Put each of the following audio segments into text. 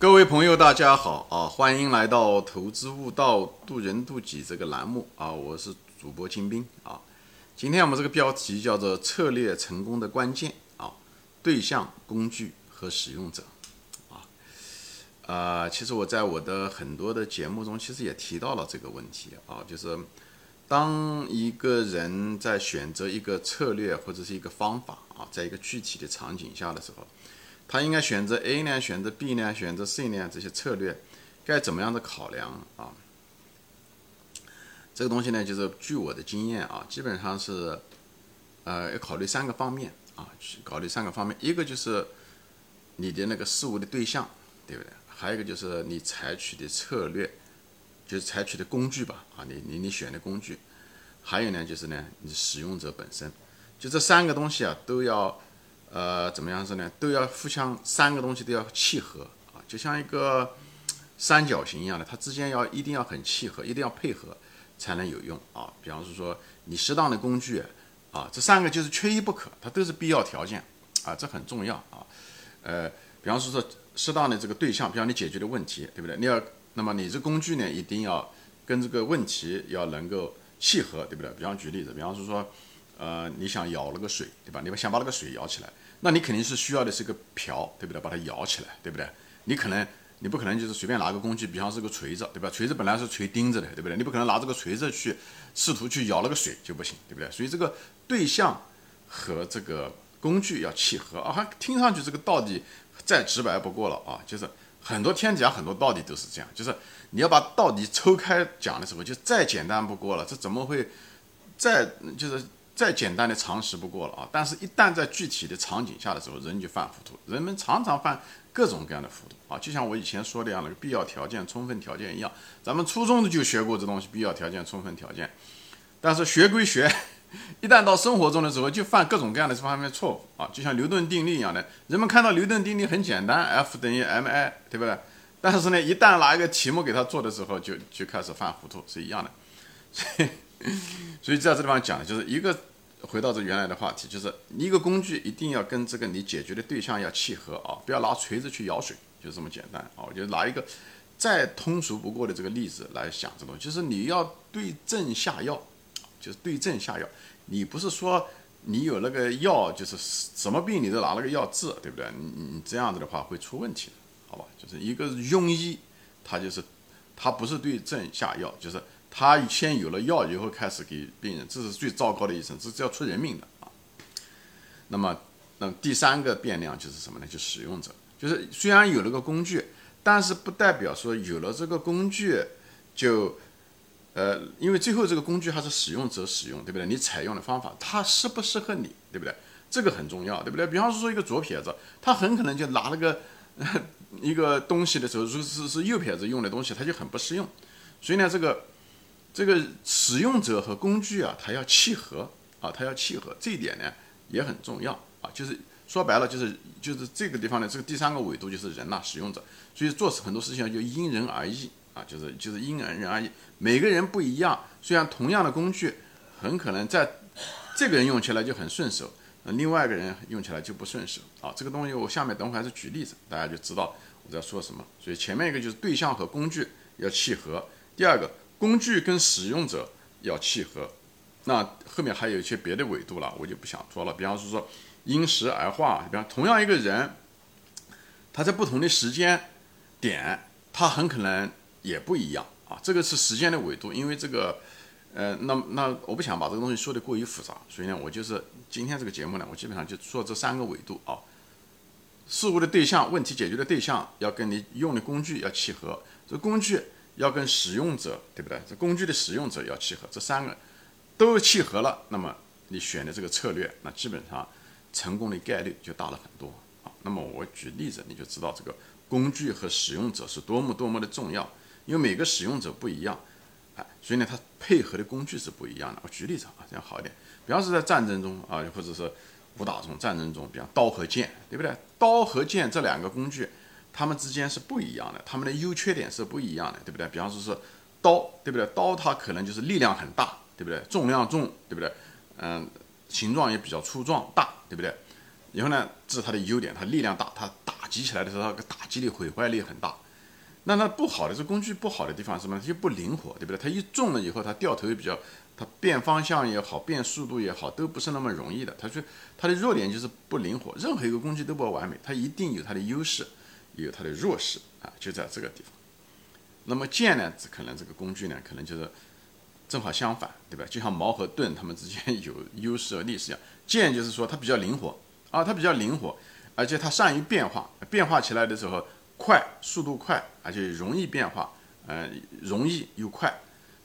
各位朋友，大家好啊！欢迎来到“投资悟道，渡人渡己”这个栏目啊！我是主播金兵啊。今天我们这个标题叫做“策略成功的关键”啊，对象、工具和使用者啊。啊，其实我在我的很多的节目中，其实也提到了这个问题啊，就是当一个人在选择一个策略或者是一个方法啊，在一个具体的场景下的时候。他应该选择 A 呢？选择 B 呢？选择 C 呢？这些策略该怎么样的考量啊？这个东西呢，就是据我的经验啊，基本上是呃要考虑三个方面啊，考虑三个方面，一个就是你的那个事物的对象，对不对？还有一个就是你采取的策略，就是采取的工具吧啊，你你你选的工具，还有呢就是呢你使用者本身，就这三个东西啊都要。呃，怎么样子呢？都要互相三个东西都要契合啊，就像一个三角形一样的，它之间要一定要很契合，一定要配合才能有用啊。比方说，你适当的工具啊，这三个就是缺一不可，它都是必要条件啊，这很重要啊。呃，比方说说适当的这个对象，比方你解决的问题，对不对？你要，那么你这工具呢，一定要跟这个问题要能够契合，对不对？比方举例子，比方说说。呃，你想舀那个水，对吧？你想把那个水舀起来，那你肯定是需要的是个瓢，对不对？把它舀起来，对不对？你可能，你不可能就是随便拿个工具，比方是个锤子，对吧？锤子本来是锤钉子的，对不对？你不可能拿这个锤子去试图去舀那个水就不行，对不对？所以这个对象和这个工具要契合啊。听上去这个道理再直白不过了啊，就是很多天底下很多道理都是这样，就是你要把道理抽开讲的时候，就再简单不过了。这怎么会再就是？再简单的常识不过了啊！但是，一旦在具体的场景下的时候，人就犯糊涂。人们常常犯各种各样的糊涂啊！就像我以前说的样那个必要条件、充分条件一样，咱们初中的就学过这东西，必要条件、充分条件。但是学归学，一旦到生活中的时候，就犯各种各样的这方面错误啊！就像牛顿定律一样的，人们看到牛顿定律很简单，F 等于 ma，对不对？但是呢，一旦拿一个题目给他做的时候，就就开始犯糊涂，是一样的。所以。所以在这地方讲的就是一个回到这原来的话题，就是一个工具一定要跟这个你解决的对象要契合啊，不要拿锤子去舀水，就这么简单啊。我就拿一个再通俗不过的这个例子来想这东西，就是你要对症下药，就是对症下药。你不是说你有那个药，就是什么病你都拿那个药治，对不对？你你这样子的话会出问题的，好吧？就是一个庸医，他就是他不是对症下药，就是。他先有了药以后开始给病人，这是最糟糕的一层，这是要出人命的啊。那么，那第三个变量就是什么呢？就使用者，就是虽然有了个工具，但是不代表说有了这个工具就，呃，因为最后这个工具还是使用者使用，对不对？你采用的方法它适不适合你，对不对？这个很重要，对不对？比方说一个左撇子，他很可能就拿了个一个东西的时候，如果是是右撇子用的东西，他就很不适用。所以呢，这个。这个使用者和工具啊，它要契合啊，它要契合，这一点呢也很重要啊。就是说白了，就是就是这个地方呢，这个第三个维度就是人呐，使用者。所以做很多事情就因人而异啊，就是就是因人而异，每个人不一样。虽然同样的工具，很可能在这个人用起来就很顺手，那另外一个人用起来就不顺手啊。这个东西我下面等会还是举例子，大家就知道我在说什么。所以前面一个就是对象和工具要契合，第二个。工具跟使用者要契合，那后面还有一些别的维度了，我就不想说了。比方说说因时而化，比方同样一个人，他在不同的时间点，他很可能也不一样啊。这个是时间的维度，因为这个，呃，那那我不想把这个东西说的过于复杂，所以呢，我就是今天这个节目呢，我基本上就说这三个维度啊。事物的对象、问题解决的对象要跟你用的工具要契合，这工具。要跟使用者，对不对？这工具的使用者要契合，这三个都契合了，那么你选的这个策略，那基本上成功的概率就大了很多啊。那么我举例子，你就知道这个工具和使用者是多么多么的重要，因为每个使用者不一样，啊，所以呢，它配合的工具是不一样的。我举例子啊，这样好一点。比方说在战争中啊，或者是武打中、战争中，比方刀和剑，对不对？刀和剑这两个工具。它们之间是不一样的，它们的优缺点是不一样的，对不对？比方说是刀，对不对？刀它可能就是力量很大，对不对？重量重，对不对？嗯，形状也比较粗壮大，对不对？然后呢，这是它的优点，它力量大，它打击起来的时候，它个打击力、毁坏力很大。那它不好的这工具不好的地方是什么？它就不灵活，对不对？它一重了以后，它掉头也比较，它变方向也好，变速度也好，都不是那么容易的。它说它的弱点就是不灵活。任何一个工具都不完美，它一定有它的优势，有它的弱势啊，就在这个地方。那么剑呢，只可能这个工具呢，可能就是正好相反，对吧？就像矛和盾，它们之间有优势和劣势一样。剑就是说它比较灵活啊，它比较灵活，而且它善于变化，变化起来的时候。快，速度快，而且容易变化，呃，容易又快，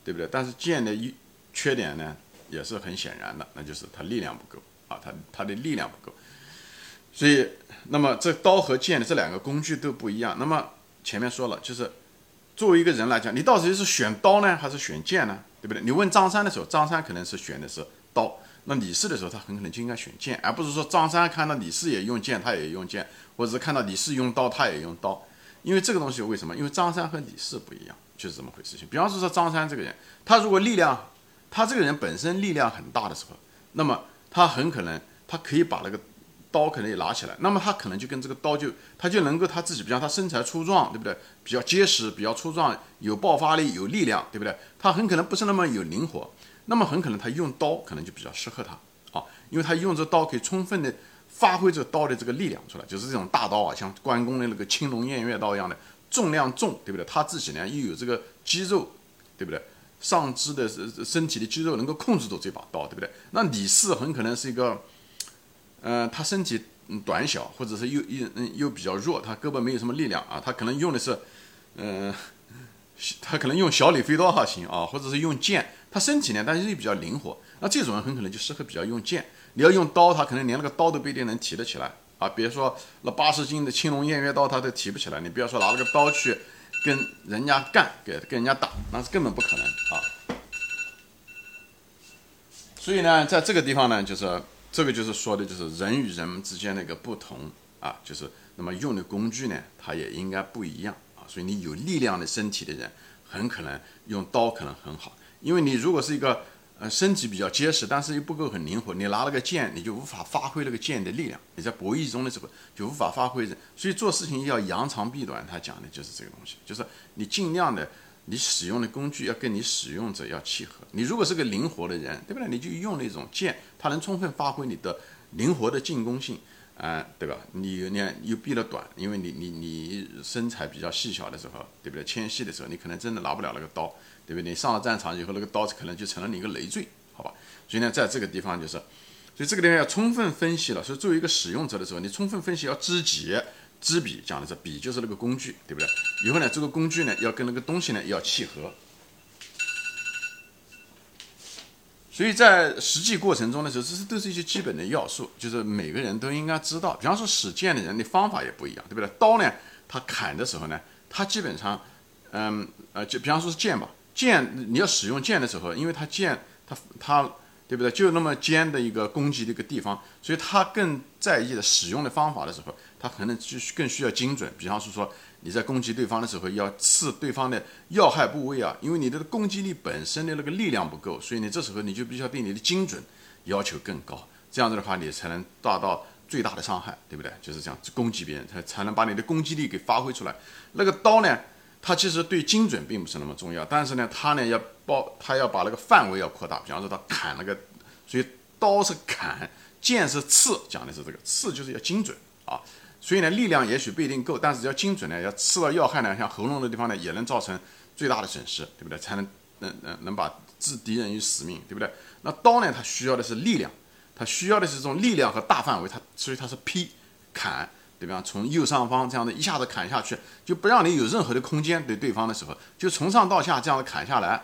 对不对？但是剑的优缺点呢，也是很显然的，那就是它力量不够啊，它它的力量不够。所以，那么这刀和剑的这两个工具都不一样。那么前面说了，就是作为一个人来讲，你到底是选刀呢，还是选剑呢？对不对？你问张三的时候，张三可能是选的是刀，那李四的时候，他很可能就应该选剑，而不是说张三看到李四也用剑，他也用剑。或者是看到李四用刀，他也用刀，因为这个东西为什么？因为张三和李四不一样，就是这么回事。情比方说说张三这个人，他如果力量，他这个人本身力量很大的时候，那么他很可能他可以把那个刀可能也拿起来，那么他可能就跟这个刀就他就能够他自己，比方他身材粗壮，对不对？比较结实，比较粗壮，有爆发力，有力量，对不对？他很可能不是那么有灵活，那么很可能他用刀可能就比较适合他啊，因为他用这刀可以充分的。发挥这刀的这个力量出来，就是这种大刀啊，像关公的那个青龙偃月刀一样的，重量重，对不对？他自己呢又有这个肌肉，对不对？上肢的身体的肌肉能够控制住这把刀，对不对？那李四很可能是一个，嗯，他身体短小，或者是又又又比较弱，他胳膊没有什么力量啊，他可能用的是，嗯，他可能用小李飞刀还行啊，或者是用剑，他身体呢，但是又比较灵活，那这种人很可能就适合比较用剑。你要用刀，他可能连那个刀都不一定能提得起来啊！别说那八十斤的青龙偃月刀，他都提不起来。你不要说拿了个刀去跟人家干，给跟人家打，那是根本不可能啊！所以呢，在这个地方呢，就是这个就是说的，就是人与人之间的一个不同啊，就是那么用的工具呢，它也应该不一样啊。所以你有力量的身体的人，很可能用刀可能很好，因为你如果是一个。呃，身体比较结实，但是又不够很灵活。你拿了个剑，你就无法发挥那个剑的力量。你在博弈中的时候就无法发挥。所以做事情要扬长避短，他讲的就是这个东西，就是你尽量的，你使用的工具要跟你使用者要契合。你如果是个灵活的人，对不对？你就用那种剑，它能充分发挥你的灵活的进攻性，啊，对吧？你呢又避了短，因为你你你身材比较细小的时候，对不对？纤细的时候，你可能真的拿不了那个刀。对不对？你上了战场以后，那个刀可能就成了你一个累赘，好吧？所以呢，在这个地方就是，所以这个地方要充分分析了。所以作为一个使用者的时候，你充分分析要知己知彼，讲的是彼就是那个工具，对不对？以后呢，这个工具呢要跟那个东西呢要契合。所以在实际过程中的时候，这是都是一些基本的要素，就是每个人都应该知道。比方说使剑的人的方法也不一样，对不对？刀呢，他砍的时候呢，他基本上，嗯呃，就比方说是剑吧。剑，你要使用剑的时候，因为它剑，它它，对不对？就那么尖的一个攻击的一个地方，所以它更在意的使用的方法的时候，它可能就更需要精准。比方是说，你在攻击对方的时候，要刺对方的要害部位啊，因为你的攻击力本身的那个力量不够，所以你这时候你就必须要对你的精准要求更高。这样子的话，你才能达到最大的伤害，对不对？就是这样攻击别人，才才能把你的攻击力给发挥出来。那个刀呢？它其实对精准并不是那么重要，但是呢，它呢要包，它要把那个范围要扩大。比方说，它砍那个，所以刀是砍，剑是刺，讲的是这个刺就是要精准啊。所以呢，力量也许不一定够，但是要精准呢，要刺到要害呢，像喉咙的地方呢，也能造成最大的损失，对不对？才能能能能把置敌人于死命，对不对？那刀呢，它需要的是力量，它需要的是这种力量和大范围，它所以它是劈砍。对吧？从右上方这样的一下子砍下去，就不让你有任何的空间对对方的时候，就从上到下这样的砍下来，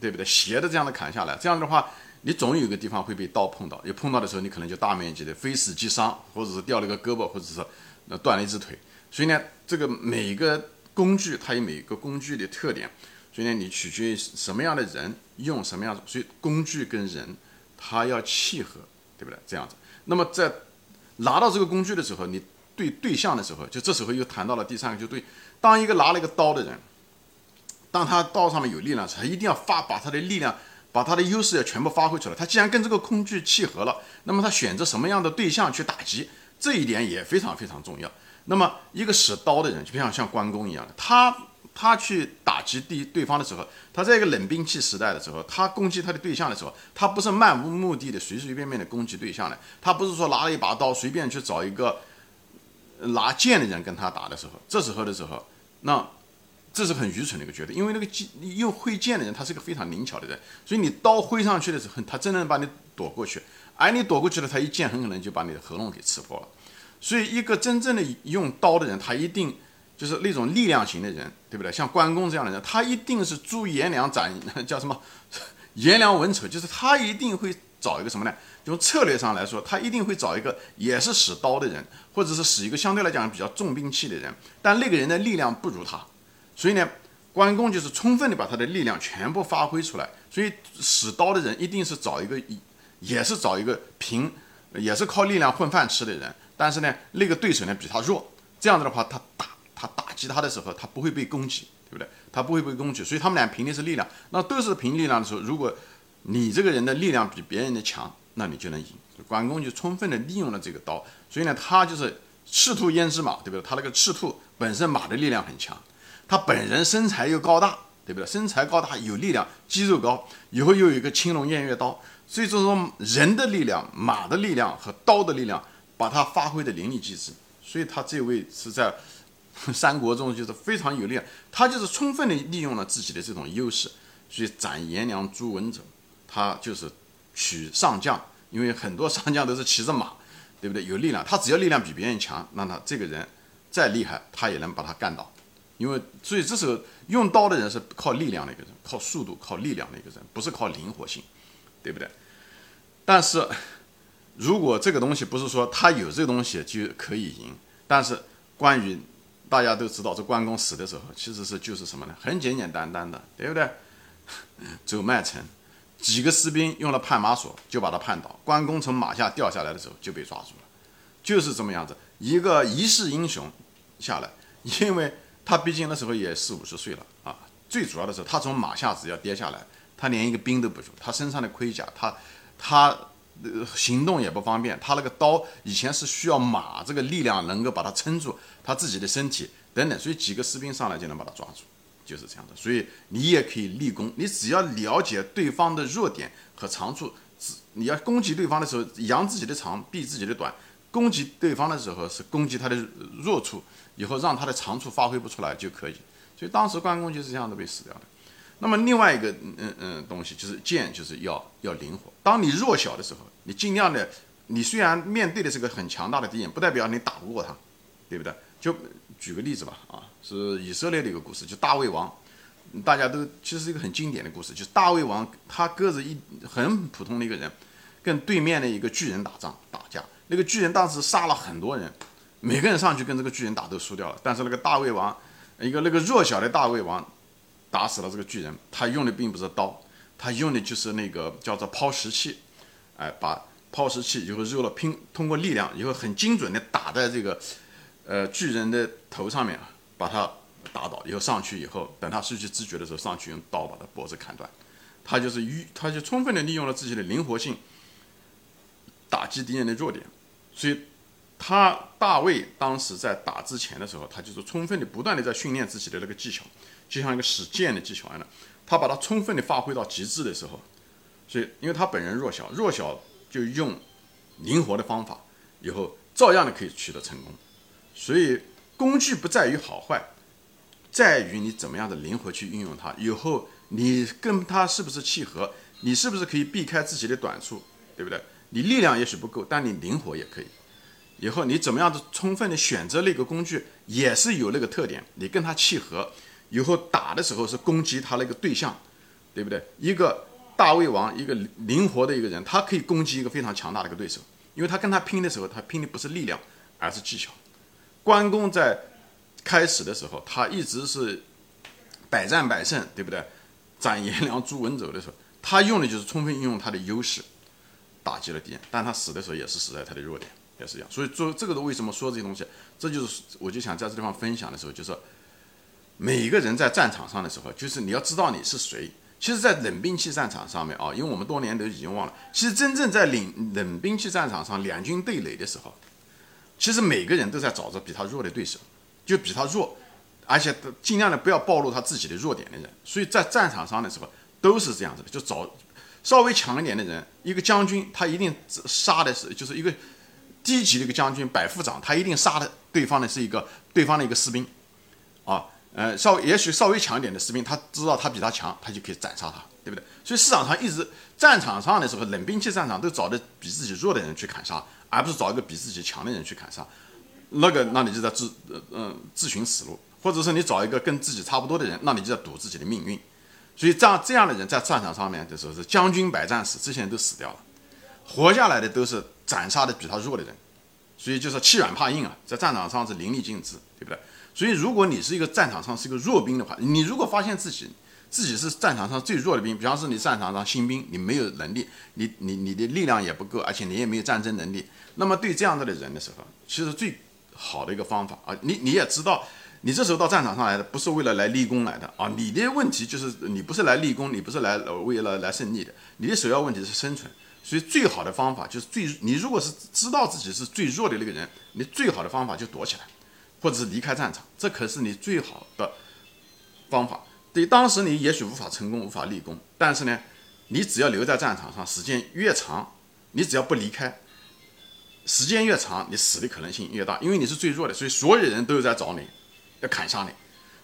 对不对？斜的这样的砍下来，这样的话，你总有个地方会被刀碰到，一碰到的时候，你可能就大面积的非死即伤，或者是掉了一个胳膊，或者是那断了一只腿。所以呢，这个每一个工具它有每一个工具的特点，所以呢，你取决于什么样的人用什么样，所以工具跟人它要契合，对不对？这样子。那么在拿到这个工具的时候，你。对对象的时候，就这时候又谈到了第三个，就对，当一个拿了一个刀的人，当他刀上面有力量时，他一定要发把他的力量，把他的优势要全部发挥出来。他既然跟这个工具契合了，那么他选择什么样的对象去打击，这一点也非常非常重要。那么一个使刀的人，就像像关公一样的，他他去打击对对方的时候，他在一个冷兵器时代的时候，他攻击他的对象的时候，他不是漫无目的的随随便便的攻击对象的，他不是说拿了一把刀随便去找一个拿剑的人跟他打的时候，这时候的时候，那这是很愚蠢的一个决定，因为那个剑用会剑的人，他是个非常灵巧的人，所以你刀挥上去的时候，他真能把你躲过去，而你躲过去了，他一剑很可能就把你的喉咙给刺破了。所以，一个真正的用刀的人，他一定就是那种力量型的人，对不对？像关公这样的人，他一定是诸颜良斩，叫什么？颜良文丑，就是他一定会找一个什么呢？从策略上来说，他一定会找一个也是使刀的人，或者是使一个相对来讲比较重兵器的人，但那个人的力量不如他。所以呢，关公就是充分的把他的力量全部发挥出来。所以使刀的人一定是找一个，也是找一个凭，也是靠力量混饭吃的人。但是呢，那个对手呢比他弱，这样子的话，他打他打击他的时候，他不会被攻击，对不对？他不会被攻击，所以他们俩凭的是力量。那都是凭力量的时候，如果你这个人的力量比别人的强，那你就能赢。关公就充分的利用了这个刀，所以呢，他就是赤兔焉知马，对不对？他那个赤兔本身马的力量很强，他本人身材又高大，对不对？身材高大有力量，肌肉高，以后又有一个青龙偃月刀，所以这种人的力量、马的力量和刀的力量。把它发挥的淋漓尽致，所以他这位是在三国中就是非常有力量，他就是充分的利用了自己的这种优势，所以斩颜良诛文丑，他就是取上将，因为很多上将都是骑着马，对不对？有力量，他只要力量比别人强，那他这个人再厉害，他也能把他干倒，因为所以这时候用刀的人是靠力量的一个人，靠速度、靠力量的一个人，不是靠灵活性，对不对？但是。如果这个东西不是说他有这个东西就可以赢，但是关羽大家都知道，这关公死的时候其实是就是什么呢？很简简单单的，对不对？走 麦城，几个士兵用了绊马索就把他绊倒，关公从马下掉下来的时候就被抓住了，就是这么样子，一个一世英雄下来，因为他毕竟那时候也四五十岁了啊。最主要的是他从马下只要跌下来，他连一个兵都不如，他身上的盔甲，他他。呃，行动也不方便。他那个刀以前是需要马这个力量能够把它撑住，他自己的身体等等，所以几个士兵上来就能把他抓住，就是这样的。所以你也可以立功，你只要了解对方的弱点和长处，你要攻击对方的时候，扬自己的长，避自己的短。攻击对方的时候是攻击他的弱处，以后让他的长处发挥不出来就可以。所以当时关公就是这样子被死掉的。那么另外一个嗯嗯东西就是剑，就是要要灵活。当你弱小的时候，你尽量的，你虽然面对的是个很强大的敌人，不代表你打不过他，对不对？就举个例子吧，啊，是以色列的一个故事，就大卫王，大家都其实是一个很经典的故事，就是大卫王他个子一很普通的一个人，跟对面的一个巨人打仗打架，那个巨人当时杀了很多人，每个人上去跟这个巨人打都输掉了，但是那个大胃王，一个那个弱小的大胃王。打死了这个巨人，他用的并不是刀，他用的就是那个叫做抛石器，哎，把抛石器以后肉了拼，通过力量以后很精准的打在这个，呃，巨人的头上面，把他打倒以后上去以后，等他失去知觉的时候，上去用刀把他脖子砍断，他就是预，他就充分的利用了自己的灵活性，打击敌人的弱点，所以。他大卫当时在打之前的时候，他就是充分的、不断的在训练自己的那个技巧，就像一个使剑的技巧一样的。他把它充分的发挥到极致的时候，所以因为他本人弱小，弱小就用灵活的方法，以后照样的可以取得成功。所以工具不在于好坏，在于你怎么样的灵活去运用它。以后你跟他是不是契合，你是不是可以避开自己的短处，对不对？你力量也许不够，但你灵活也可以。以后你怎么样子充分的选择那个工具，也是有那个特点，你跟他契合，以后打的时候是攻击他那个对象，对不对？一个大胃王，一个灵活的一个人，他可以攻击一个非常强大的一个对手，因为他跟他拼的时候，他拼的不是力量，而是技巧。关公在开始的时候，他一直是百战百胜，对不对？斩颜良、诛文丑的时候，他用的就是充分运用他的优势，打击了敌人，但他死的时候也是死在他的弱点。也是一样，所以做这个的为什么说这些东西？这就是我就想在这地方分享的时候，就是每个人在战场上的时候，就是你要知道你是谁。其实，在冷兵器战场上面啊，因为我们多年都已经忘了，其实真正在冷冷兵器战场上两军对垒的时候，其实每个人都在找着比他弱的对手，就比他弱，而且尽量的不要暴露他自己的弱点的人。所以在战场上的时候都是这样子的，就找稍微强一点的人。一个将军他一定杀的是就是一个低级的一个将军，百夫长他一定杀的对方的是一个对方的一个士兵，啊，呃，稍也许稍微强一点的士兵，他知道他比他强，他就可以斩杀他，对不对？所以市场上一直战场上的时候，冷兵器战场都找的比自己弱的人去砍杀。而不是找一个比自己强的人去砍杀，那个那你就在自嗯自寻死路，或者是你找一个跟自己差不多的人，那你就在赌自己的命运。所以这样这样的人在战场上面的时候是将军百战死，这些人都死掉了，活下来的都是斩杀的比他弱的人。所以就是欺软怕硬啊，在战场上是淋漓尽致，对不对？所以如果你是一个战场上是一个弱兵的话，你如果发现自己自己是战场上最弱的兵，比方说你战场上新兵，你没有能力，你你你的力量也不够，而且你也没有战争能力。那么对这样子的人的时候，其实最好的一个方法啊，你你也知道，你这时候到战场上来的不是为了来立功来的啊，你的问题就是你不是来立功，你不是来为了来胜利的，你的首要问题是生存。所以最好的方法就是最你如果是知道自己是最弱的那个人，你最好的方法就躲起来，或者是离开战场，这可是你最好的方法。对，当时你也许无法成功，无法立功，但是呢，你只要留在战场上时间越长，你只要不离开。时间越长，你死的可能性越大，因为你是最弱的，所以所有人都在找你，要砍杀你。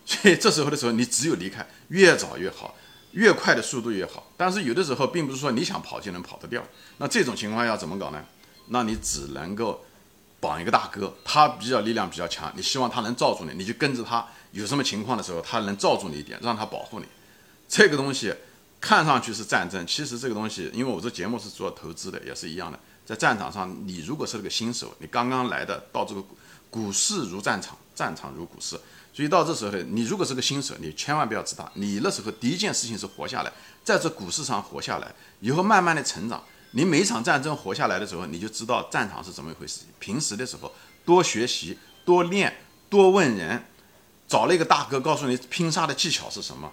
所以这时候的时候，你只有离开，越早越好，越快的速度越好。但是有的时候，并不是说你想跑就能跑得掉。那这种情况要怎么搞呢？那你只能够绑一个大哥，他比较力量比较强，你希望他能罩住你，你就跟着他。有什么情况的时候，他能罩住你一点，让他保护你。这个东西看上去是战争，其实这个东西，因为我这节目是做投资的，也是一样的。在战场上，你如果是个新手，你刚刚来的，到这个股市如战场，战场如股市，所以到这时候，你如果是个新手，你千万不要自大，你那时候第一件事情是活下来，在这股市上活下来，以后慢慢的成长。你每一场战争活下来的时候，你就知道战场是怎么一回事。平时的时候多学习，多练，多问人，找了一个大哥告诉你拼杀的技巧是什么，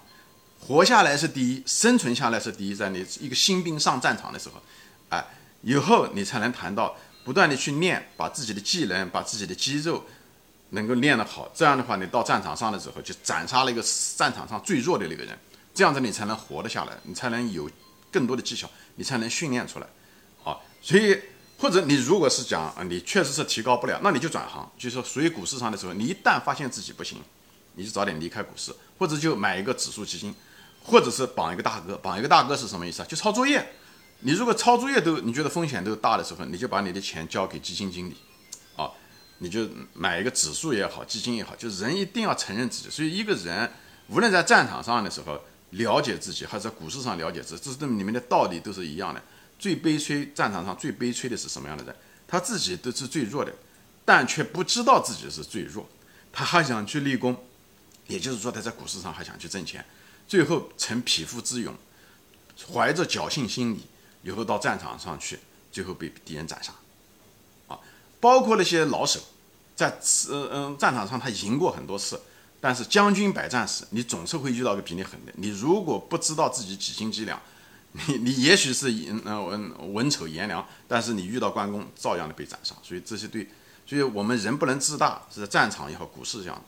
活下来是第一，生存下来是第一。在你一个新兵上战场的时候，哎。以后你才能谈到不断的去练，把自己的技能、把自己的肌肉能够练得好。这样的话，你到战场上的时候就斩杀了一个战场上最弱的那个人。这样子你才能活得下来，你才能有更多的技巧，你才能训练出来。啊，所以或者你如果是讲啊，你确实是提高不了，那你就转行。就是说，属于股市上的时候，你一旦发现自己不行，你就早点离开股市，或者就买一个指数基金，或者是绑一个大哥。绑一个大哥是什么意思啊？就抄作业。你如果抄作业都你觉得风险都大的时候，你就把你的钱交给基金经理，你就买一个指数也好，基金也好，就是人一定要承认自己。所以一个人无论在战场上的时候了解自己，还是在股市上了解自己，这是里面的道理都是一样的。最悲催，战场上最悲催的是什么样的人？他自己都是最弱的，但却不知道自己是最弱，他还想去立功，也就是说他在股市上还想去挣钱，最后成匹夫之勇，怀着侥幸心理。以后到战场上去，最后被敌人斩杀，包括那些老手，在嗯嗯战场上他赢过很多次，但是将军百战死，你总是会遇到个比你狠的。你如果不知道自己几斤几两，你你也许是嗯文文丑颜良，但是你遇到关公照样的被斩杀。所以这些对，所以我们人不能自大，是在战场也好，股市这样。